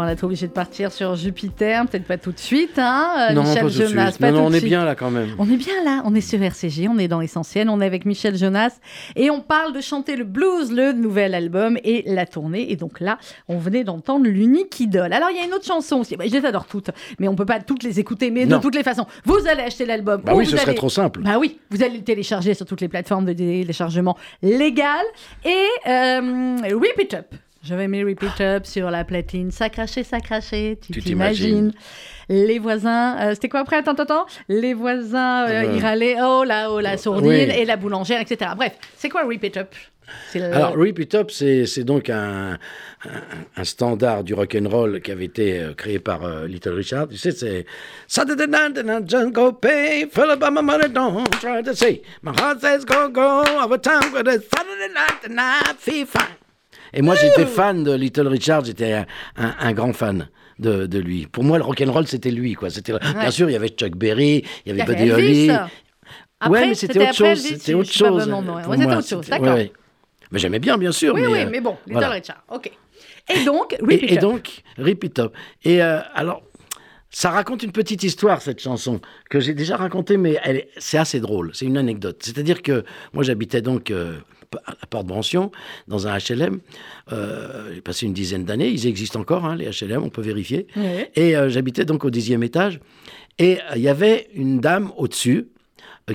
Avant d'être obligé de partir sur Jupiter, peut-être pas tout de suite, hein, euh, non, Michel pas tout de Jonas. suite. pas Non, non, tout on est suite. bien là quand même. On est bien là, on est sur RCG, on est dans l'essentiel, on est avec Michel Jonas et on parle de chanter le blues, le nouvel album et la tournée. Et donc là, on venait d'entendre l'unique idole. Alors il y a une autre chanson aussi, Bah, je les adore toutes, mais on peut pas toutes les écouter. Mais Non. de toutes les façons, vous allez acheter l'album. Bah ou oui, ce serait trop simple. Bah oui, vous allez le télécharger sur toutes les plateformes de téléchargement légales et euh, Rip It Up. J'avais mis Repeat Up sur la platine. Ça crachait, ça crachait. Tu Tu t'imagines. Les voisins. euh, C'était quoi après? Attends, attends, attends. Les voisins, euh, Euh, ils râlaient. Oh là, oh la sourdine. oui. Et la boulangère, etc. Bref, c'est quoi Repeat Up? Le- Alors, Repeat Up, c'est c'est donc un, un, un standard du rock and roll qui avait été euh, créé par euh, Little Richard. Tu sais, c'est Saturday night and I just go pay, fill up my money, don't try to say. My heart says go go, over time, but it's Saturday night and I feel fine. Et moi, j'étais fan de Little Richard, j'étais un, un- un grand fan. De, de lui. Pour moi, le rock and roll, c'était lui, quoi. C'était bien sûr, il y avait Chuck Berry, il y avait Buddy. Holly. Après, ouais, mais c'était autre chose. C'était autre chose. ouais. C'était autre chose, d'accord. ouais. Mais j'aimais bien, bien sûr. Oui, mais, oui, euh, mais bon, Little voilà. Richard. Ok. Et donc, Repeat Et, et Up. donc, Repeat Up. Et euh, alors, ça raconte une petite histoire, cette chanson, que j'ai déjà racontée, mais c'est assez drôle. C'est une anecdote. C'est-à-dire que moi, j'habitais donc euh, à la Porte Brancion, dans un HLM. Euh, j'ai passé une dizaine d'années. Ils existent encore, hein, les HLM, on peut vérifier. Et euh, j'habitais donc au dixième étage. Et euh, il y avait une dame au-dessus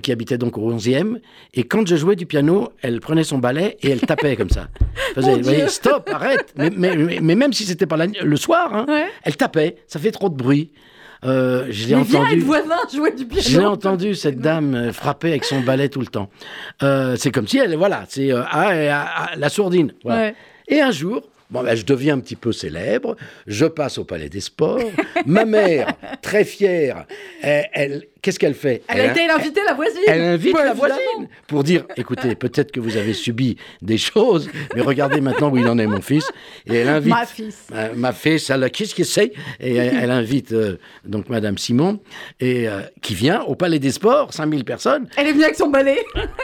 qui habitait donc au 11e. Et quand je jouais du piano, elle prenait son balai et elle tapait comme ça. Elle Faisait, voyez, stop, arrête. Mais, mais, mais- mais même si c'était pas la- le soir, hein, Ouais. elle tapait. Ça fait trop de bruit. Euh, je l'ai entendu. être voisin jouer du piano. Je l'ai entendu, cette dame euh, frapper avec son balai tout le temps. Euh, c'est comme si elle, voilà, c'est euh, ah, ah, ah, la sourdine. voilà. Ouais. Et un jour, bon, ben, je deviens un petit peu célèbre, je passe au Palais des Sports. Ma mère, très fière, elle, elle- qu'est-ce qu'elle fait? Elle a été l'invitée, la voisine. elle invite Ouais, la voisine pour dire écoutez, peut-être que vous avez subi des choses, mais regardez maintenant où il en est, mon fils. Et elle invite. Ma fils. Euh, ma fille, elle, qu'est-ce que c'est Et elle, elle invite euh, donc Madame Simon, et, euh, qui vient au Palais des Sports, 5000 personnes. Elle est venue avec son balai.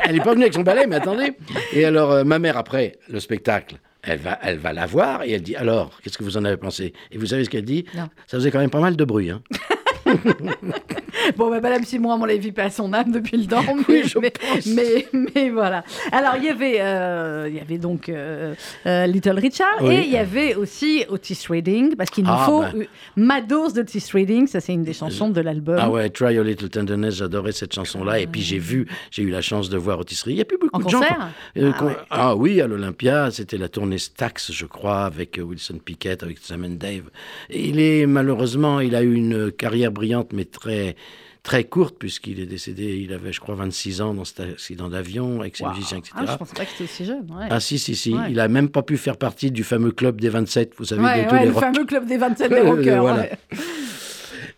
Elle n'est pas venue avec son balai, mais attendez. Et alors, euh, ma mère, après le spectacle, elle va, elle va la voir et elle dit Alors, qu'est-ce que vous en avez pensé? Et vous savez ce qu'elle dit? Non. Ça faisait quand même pas mal de bruit. Hein. Bon, bah, Madame Simon, à mon avis, pas son âme depuis le temps. Mais, Oui, je mais, pense. mais, mais voilà. Alors, il y avait, euh, il y avait donc euh, euh, Little Richard Oui. et il y avait aussi Otis Redding, parce qu'il nous Ah, faut bah. ma dose d'Otis Redding. Ça, c'est une des chansons de l'album. Ah ouais, Try a Little Tenderness, j'adorais cette chanson-là. Et puis j'ai vu, j'ai eu la chance de voir Otis Redding. Il n'y a plus beaucoup En de gens. concert? euh, Ah ouais. ah oui, à l'Olympia, c'était la tournée Stax, je crois, avec Wilson Pickett, avec Sam and Dave. Il est malheureusement, il a eu une carrière brillante, mais très très courte, puisqu'il est décédé, il avait, je crois, 26 ans dans cet accident d'avion Waouh. musiciens, etc. Ah, je pensais pas que c'était aussi jeune. Ouais. Ah si, si, si. Ouais. Il a même pas pu faire partie du fameux club des 27, vous savez, Ouais, de tous les le rock- fameux club des 27 des rockers. voilà.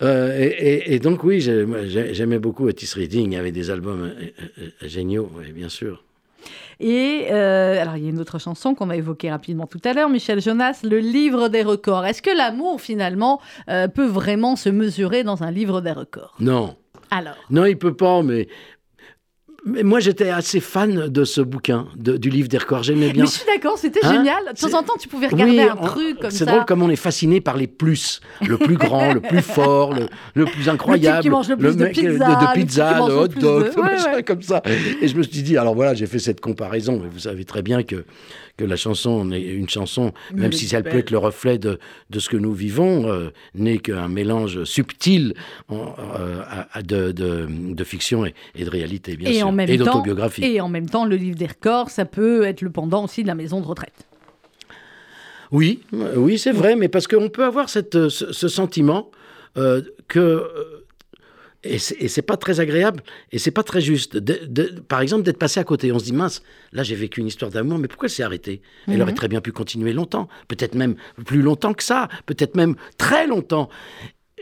Euh, et, et- et donc oui, j'aimais beaucoup Otis Redding. Il y avait des albums euh, euh, géniaux, oui, bien sûr. Et euh, alors, il y a une autre chanson qu'on va évoquer rapidement tout à l'heure, Michel Jonas, le livre des records. Est-ce que l'amour, finalement, euh, peut vraiment se mesurer dans un livre des records? Non, Alors, non, il peut pas. Mais, mais moi, j'étais assez fan de ce bouquin, de- du livre des records. J'aimais bien. mais je suis d'accord, c'était Hein génial. De temps C'est- en temps, tu pouvais regarder Oui, un on- truc comme C'est ça. drôle comme on est fasciné par les plus. Le plus grand, le plus fort, le, le plus incroyable. qui mange le plus de euh, pizza, de, le type qui pizza, le le hot dog, de- Ouais, ouais. comme ça. Et je me suis dit, alors voilà, j'ai fait cette comparaison. Mais vous savez très bien que, que la chanson est une chanson, même si elle peut être le reflet de, de ce que nous vivons, euh, n'est qu'un mélange subtil en- euh, à- de, de, de fiction et, et de réalité, bien et sûr. en même et d'autobiographie. et en même temps, le livre des records, ça peut être le pendant aussi de la maison de retraite. Oui, euh, oui, c'est vrai, mais parce qu'on peut avoir cette, ce, ce sentiment euh, que et c'est pas très agréable et c'est pas très juste. De- de- par exemple, d'être passé à côté, on se dit mince, là j'ai vécu une histoire d'amour, mais pourquoi elle s'est arrêtée? Elle Mhm. aurait très bien pu continuer longtemps, peut-être même plus longtemps que ça, peut-être même très longtemps.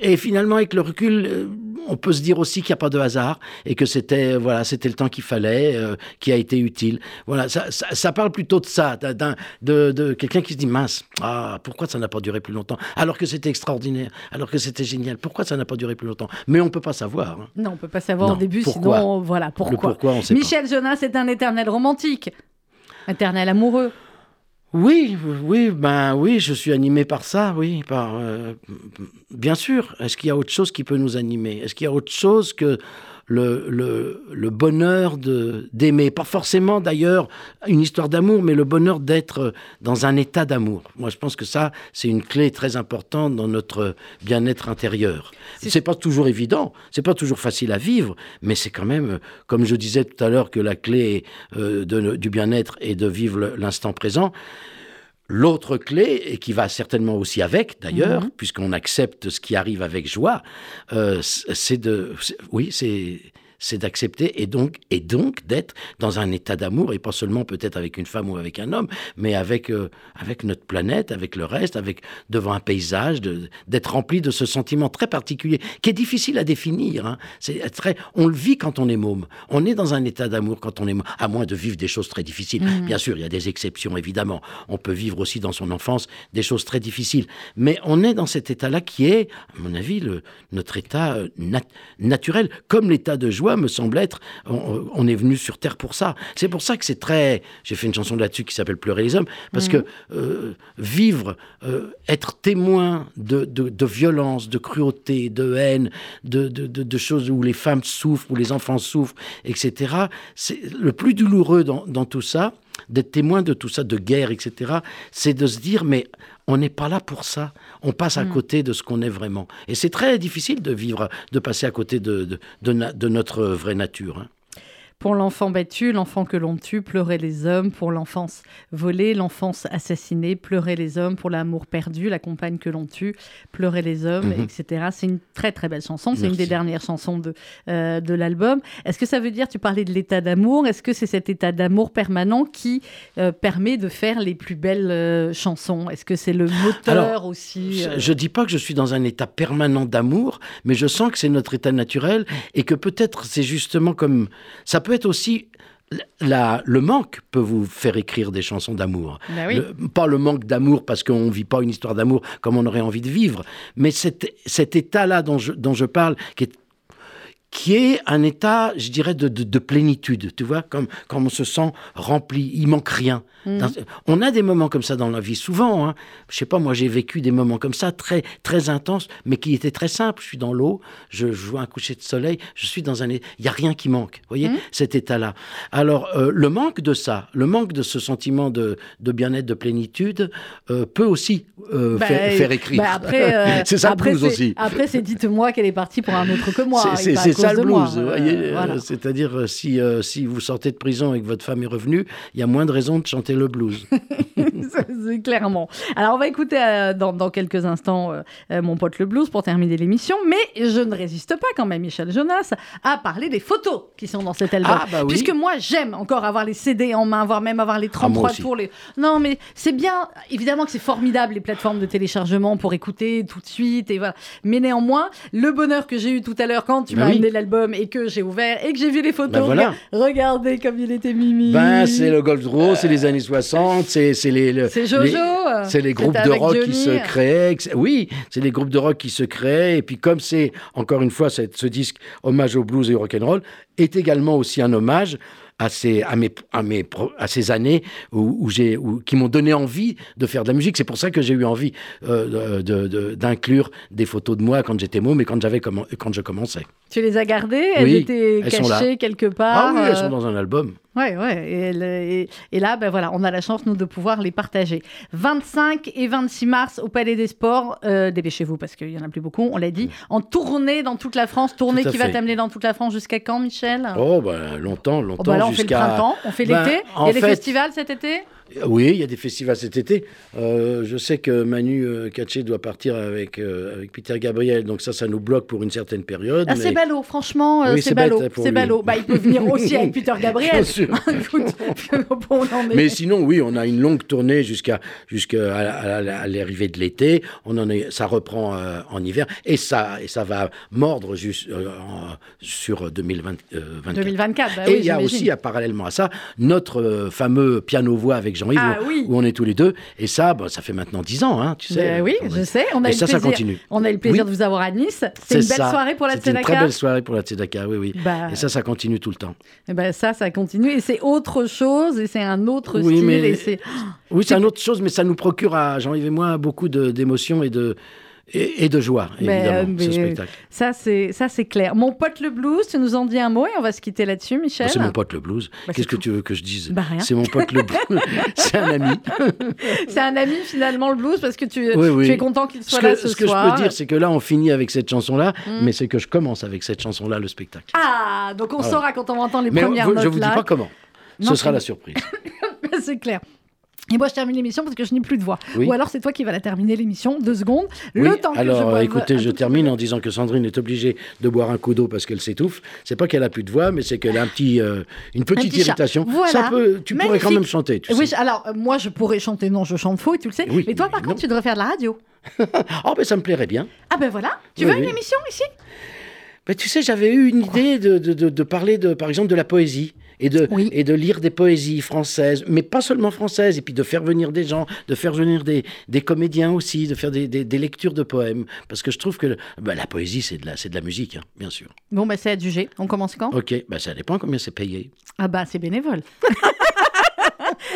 Et finalement, avec le recul, euh, on peut se dire aussi qu'il n'y a pas de hasard et que c'était voilà, c'était le temps qu'il fallait, euh, qui a été utile. Voilà, ça, ça, ça parle plutôt de ça, d'un- de, de quelqu'un qui se dit mince, ah pourquoi ça n'a pas duré plus longtemps? Alors que c'était extraordinaire, alors que c'était génial. Pourquoi ça n'a pas duré plus longtemps? Mais on peut pas savoir. hein. Non, on peut pas savoir Non, au début, pourquoi? sinon, voilà, Le pourquoi. pourquoi, on sait pas. Michel Jonas est un éternel romantique, éternel amoureux. Oui, oui, ben oui, je suis animé par ça, oui, par euh, bien sûr. Est-ce qu'il y a autre chose qui peut nous animer? Est-ce qu'il y a autre chose que le, le, le bonheur d'aimer Pas forcément d'ailleurs une histoire d'amour, mais le bonheur d'être dans un état d'amour. Moi, je pense que ça, c'est une clé très importante dans notre bien-être intérieur. C'est- pas toujours évident, c'est pas toujours facile à vivre, mais c'est quand même, comme je disais tout à l'heure, que la clé euh, de- du bien-être est de vivre l'instant présent L'autre clé, et qui va certainement aussi avec d'ailleurs, Mhm. puisqu'on accepte ce qui arrive avec joie, euh, c'est de, oui, c'est c'est d'accepter et donc et donc d'être dans un état d'amour et pas seulement peut-être avec une femme ou avec un homme, mais avec euh, avec notre planète, avec le reste, avec devant un paysage, d'être rempli de ce sentiment très particulier qui est difficile à définir. hein. C'est très, on le vit quand on est môme. On est dans un état d'amour quand on est môme, à moins de vivre des choses très difficiles. Bien sûr, il y a des exceptions évidemment. On peut vivre aussi dans son enfance des choses très difficiles, mais on est dans cet état-là qui est, à mon avis, le, notre état euh, nat- naturel, comme l'état de joie me semble être. On, on est venu sur terre pour ça. C'est pour ça que c'est très. J'ai fait une chanson là-dessus qui s'appelle Pleurer les hommes, parce que euh, vivre, euh, être témoin de, de, de violence, de cruauté, de haine, de, de choses où les femmes souffrent, où les enfants souffrent, etc. C'est le plus douloureux dans, dans tout ça, d'être témoin de tout ça, de guerre, etc. C'est de se dire, mais on n'est pas là pour ça. On passe à côté de ce qu'on est vraiment. Et c'est très difficile de vivre, de passer à côté de, de, de, na- de notre vraie nature. hein. Pour l'enfant battu, l'enfant que l'on tue, pleurer les hommes. Pour l'enfance volée, l'enfance assassinée, pleurer les hommes. Pour l'amour perdu, la compagne que l'on tue, pleurer les hommes, Mhm. etc. C'est une très très belle chanson. C'est une des dernières chansons de, euh, de l'album. Est-ce que ça veut dire, tu parlais de l'état d'amour, est-ce que c'est cet état d'amour permanent qui euh, permet de faire les plus belles euh, chansons? Est-ce que c'est le moteur Alors, aussi Je ne dis pas que je suis dans un état permanent d'amour, mais je sens que c'est notre état naturel et que peut-être c'est justement comme... Ça peut être aussi... La, le manque peut vous faire écrire des chansons d'amour. Bah oui. Le- pas le manque d'amour parce qu'on ne vit pas une histoire d'amour comme on aurait envie de vivre, mais cet, cet état-là dont je, dont je parle, qui est, qui est un état, je dirais, de, de, de plénitude, tu vois, comme quand on se sent rempli, il manque rien. Mm. Dans- on a des moments comme ça dans la vie, souvent. Hein. Je sais pas, moi j'ai vécu des moments comme ça, très très intenses, mais qui étaient très simples. Je suis dans l'eau, je, je vois un coucher de soleil, je suis dans un, il y a rien qui manque. Vous voyez, Mm. cet état-là. Alors euh, le manque de ça, le manque de ce sentiment de, de bien-être, de plénitude, euh, peut aussi euh, Bah, faire, faire écrire. bah après, c'est ça le blues aussi. Après, c'est dites-moi qu'elle est partie pour un autre que moi. C'est- ça le blues. Euh, euh, voilà. C'est-à-dire, euh, si, euh, si vous sortez de prison et que votre femme est revenue, il y a moins de raisons de chanter le blues. C'est clairement. Alors, on va écouter euh, dans, dans quelques instants mon pote le blues pour terminer l'émission, mais je ne résiste pas quand même, Michel Jonas, à parler des photos qui sont dans cet album. Ah, bah oui. Puisque moi, j'aime encore avoir les CD en main, voire même avoir les Ah, moi 33 aussi. tours. Les... Non, mais c'est bien. Évidemment que c'est formidable, les plateformes de téléchargement pour écouter tout de suite. Et voilà. Mais néanmoins, le bonheur que j'ai eu tout à l'heure quand tu Bah m'as oui. L'album et que j'ai ouvert et que j'ai vu les photos, Bah voilà. regardez comme il était mimi. Ben, c'est le Gold Row, c'est les années 60, c'est les, le- C'est Jojo. C'est les groupes de rock qui se créaient. Oui, c'est les groupes de rock qui se créent. Et puis comme c'est, encore une fois, ce disque hommage au blues et au rock and roll est également aussi un hommage à ces, à mes, à mes, à ces années où, où j'ai, où- qui m'ont donné envie de faire de la musique. C'est pour ça que j'ai eu envie euh, de- de- d'inclure des photos de moi quand j'étais môme et quand, j'avais quand je commençais. Tu les as gardées? Elles Oui, étaient elles cachées quelque part Ah oui, elles euh, sont dans un album. Ouais, ouais. Et, elles- et- et là, ben voilà, on a la chance, nous, de pouvoir les partager. 25 et 26 mars au Palais des Sports. euh, Dépêchez-vous parce qu'il n'y en a plus beaucoup, on l'a dit. En tournée dans toute la France. Tournée qui va t'amener dans toute la France jusqu'à quand, Michel? Oh, ben, longtemps, longtemps. Oh, bah là, on fait le printemps, on fait Ben, l'été. Il y a des fait- festivals cet été? Oui, il y a des festivals cet été. Euh, je sais que Manu euh, Katché doit partir avec, euh, avec Peter Gabriel, donc ça, ça nous bloque pour une certaine période. Ah, mais- c'est ballot, franchement, euh, Oui, c'est ballot. hein, C'est ballot. Bah, il peut venir aussi avec Peter Gabriel. Bon, mais- Mais sinon, oui, on a une longue tournée jusqu'à jusqu'à à, à- à l'arrivée de l'été. On en est, ça reprend en hiver et ça et ça va mordre juste sur 2020, euh, 24. 2024, bah et oui, il y a aussi, à- parallèlement à ça, notre fameux piano-voix avec Jean-Yves, Ah où- oui. où on est tous les deux. Et ça, bah, ça fait maintenant 10 ans, hein, tu sais. Ben oui, je sais. On a Et ça, le ça plaisir- continue. On a eu le plaisir Oui. de vous avoir à Nice. C'est une belle ça. soirée pour la C'était une très Tzedaka. belle soirée pour la Tzedaka, oui, oui. Bah, Et ça, ça continue tout le temps. eh ben ça, ça continue et c'est autre chose et c'est un autre Oui, style mais- et c'est Oui, c'est une autre chose, mais ça nous procure à Jean-Yves et moi beaucoup d'émotions et de, et, et de joie, évidemment, euh, ce mais- spectacle. ça c'est ça c'est clair. Mon pote le blues, tu nous en dis un mot et on va se quitter là-dessus, Michel. Bon, c'est mon pote le blues. Bah, Qu'est-ce que tout. tu veux que je dise Bah. C'est mon pote le blues. c'est un ami. C'est un ami finalement le blues parce que tu, Oui, oui. tu es content qu'il Ce soit que, là ce, ce que je peux dire, c'est que là, on finit avec cette chanson-là, Mm. mais c'est que je commence avec cette chanson-là, le spectacle. Ah, donc on Voilà. saura quand on va entendre les mais premières vous- notes je vous dis là. pas comment. Non, Ce sera la surprise. c'est clair. Et moi, je termine l'émission parce que je n'ai plus de voix. Oui. Ou alors, c'est toi qui vas la terminer l'émission, deux secondes. Le temps que alors je boive écoutez, un je termine petit en disant que Sandrine est obligée de boire un coup d'eau parce qu'elle s'étouffe. C'est pas qu'elle a plus de voix, mais c'est qu'elle a un petit, euh, une petite petit chat. irritation. Voilà. Ça peut, tu pourrais quand même chanter. Tu. Oui, sais. alors, euh, moi, je pourrais chanter. Non, je chante faux, et tu le sais. Oui, mais toi, par contre, non. tu devrais faire de la radio. Oh, ben ça me plairait bien. Ah ben voilà. Tu veux une émission ici Ben, tu sais, j'avais eu une idée de, de, de- de parler, de, par exemple, de la poésie. Et de, Oui. et de lire des poésies françaises, mais pas seulement françaises, et puis de faire venir des gens, de faire venir des, des comédiens aussi, de faire des, des- des lectures de poèmes. Parce que je trouve que ben, la poésie, c'est de la, de la musique, hein, bien sûr. Bon, ben c'est adjugé. On commence quand? Ok, ben, ça dépend combien c'est payé. Ah bah c'est bénévole.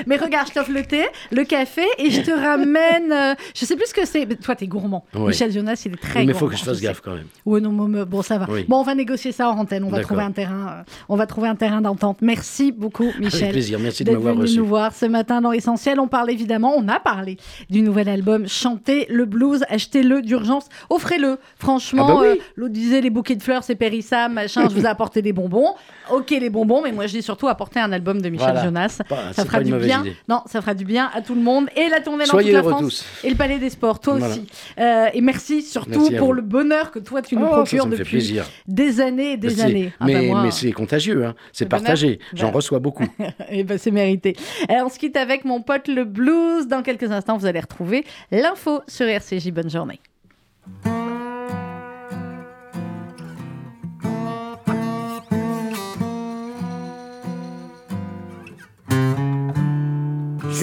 Mais regarde, je t'offre le thé, le café et je te ramène. euh, je sais plus ce que c'est. mais Toi, t'es gourmand. Michel Jonas, il est très mais il gourmand. faut que je fasse sais. gaffe quand même. Ouais, non, bon, mais bon, ça va. Oui. Bon, on va négocier ça en antenne. On va D'accord. trouver un terrain. euh, on va trouver un terrain d'entente. Merci beaucoup, Michel. Avec plaisir, merci de d'être m'avoir venu reçu. nous voir ce matin dans Essentiel. On parle évidemment, on a parlé du nouvel album Chantez le blues, achetez-le d'urgence, offrez-le. Franchement, Ah bah oui. euh, l'autre disait les bouquets de fleurs, c'est périssable, machin, je vous ai apporté des bonbons. Ok, les bonbons, mais moi je dis surtout apporter un album de Michel Voilà. Jonas. Pas- ça c'est fera pas une du mauvaise bien. Non, ça fera du bien à tout le monde et la tournée dans toute la France tous. et le Palais des Sports, toi Voilà. aussi. Euh, et merci surtout Merci pour le bonheur que toi tu nous Oh, procures ça me fait depuis des années et des années. Ah mais bah moi- mais c'est contagieux, hein. c'est partagé. J'en Ben. reçois beaucoup. Eh ben, c'est mérité. Euh, on se quitte avec mon pote le blues. Dans quelques instants, vous allez retrouver l'info sur RCJ. Bonne journée.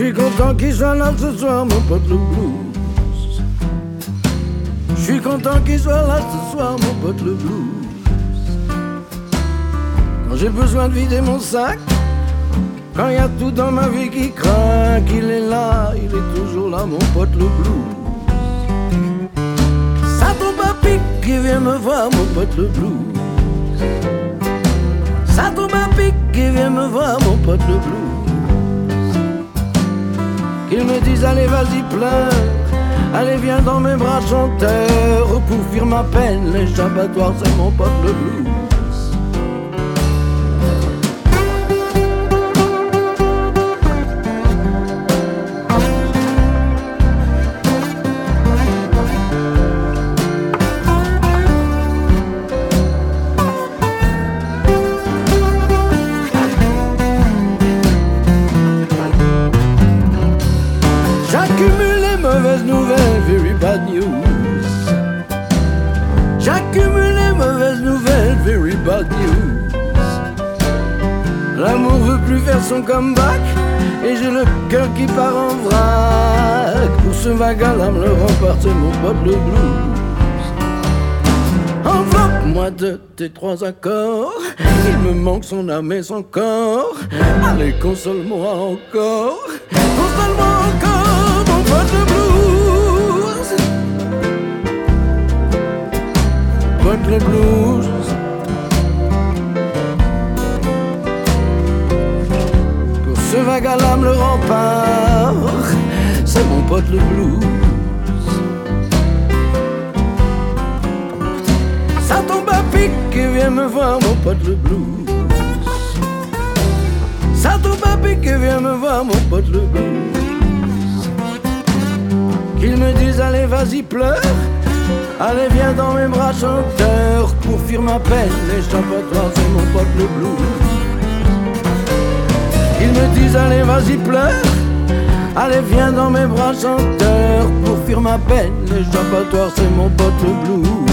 Suis content qu'il soit là ce soir, mon pote le blues. Je suis content qu'il soit là ce soir, mon pote le blues. Quand j'ai besoin de vider mon sac, quand il y a tout dans ma vie qui craque, il est là, il est toujours là, mon pote le blues. Ça tombe à pic qui vient me voir, mon pote le blues. Ça tombe à pic qui vient me voir, mon pote le blues. Qu'ils me disent allez vas-y pleure. Allez viens dans mes bras chanteur Pour fuir ma peine l'échappatoire c'est mon pote le J'accumule les mauvaises nouvelles, very bad news. J'accumule les mauvaises nouvelles, very bad news. L'amour veut plus faire son comeback, et j'ai le cœur qui part en vrac. Pour ce vague à l'âme, le rempart, c'est mon pote le blues. Enveloppe-moi de tes trois accords, il me manque son âme et son corps. Allez, console-moi encore, console-moi le blues. Pour ce vague à l'âme, le rempart, c'est mon pote le blues. Ça tombe à pic et viens me voir mon pote le blues Ça tombe à pic et viens me voir mon pote le blues Qu'ils me disent allez vas-y pleure Allez viens dans mes bras chanteur Pour fuir ma peine l'échappatoire c'est mon pote le blues. Ils me disent allez vas-y pleure. Allez viens dans mes bras chanteur Pour fuir ma peine l'échappatoire c'est mon pote le blues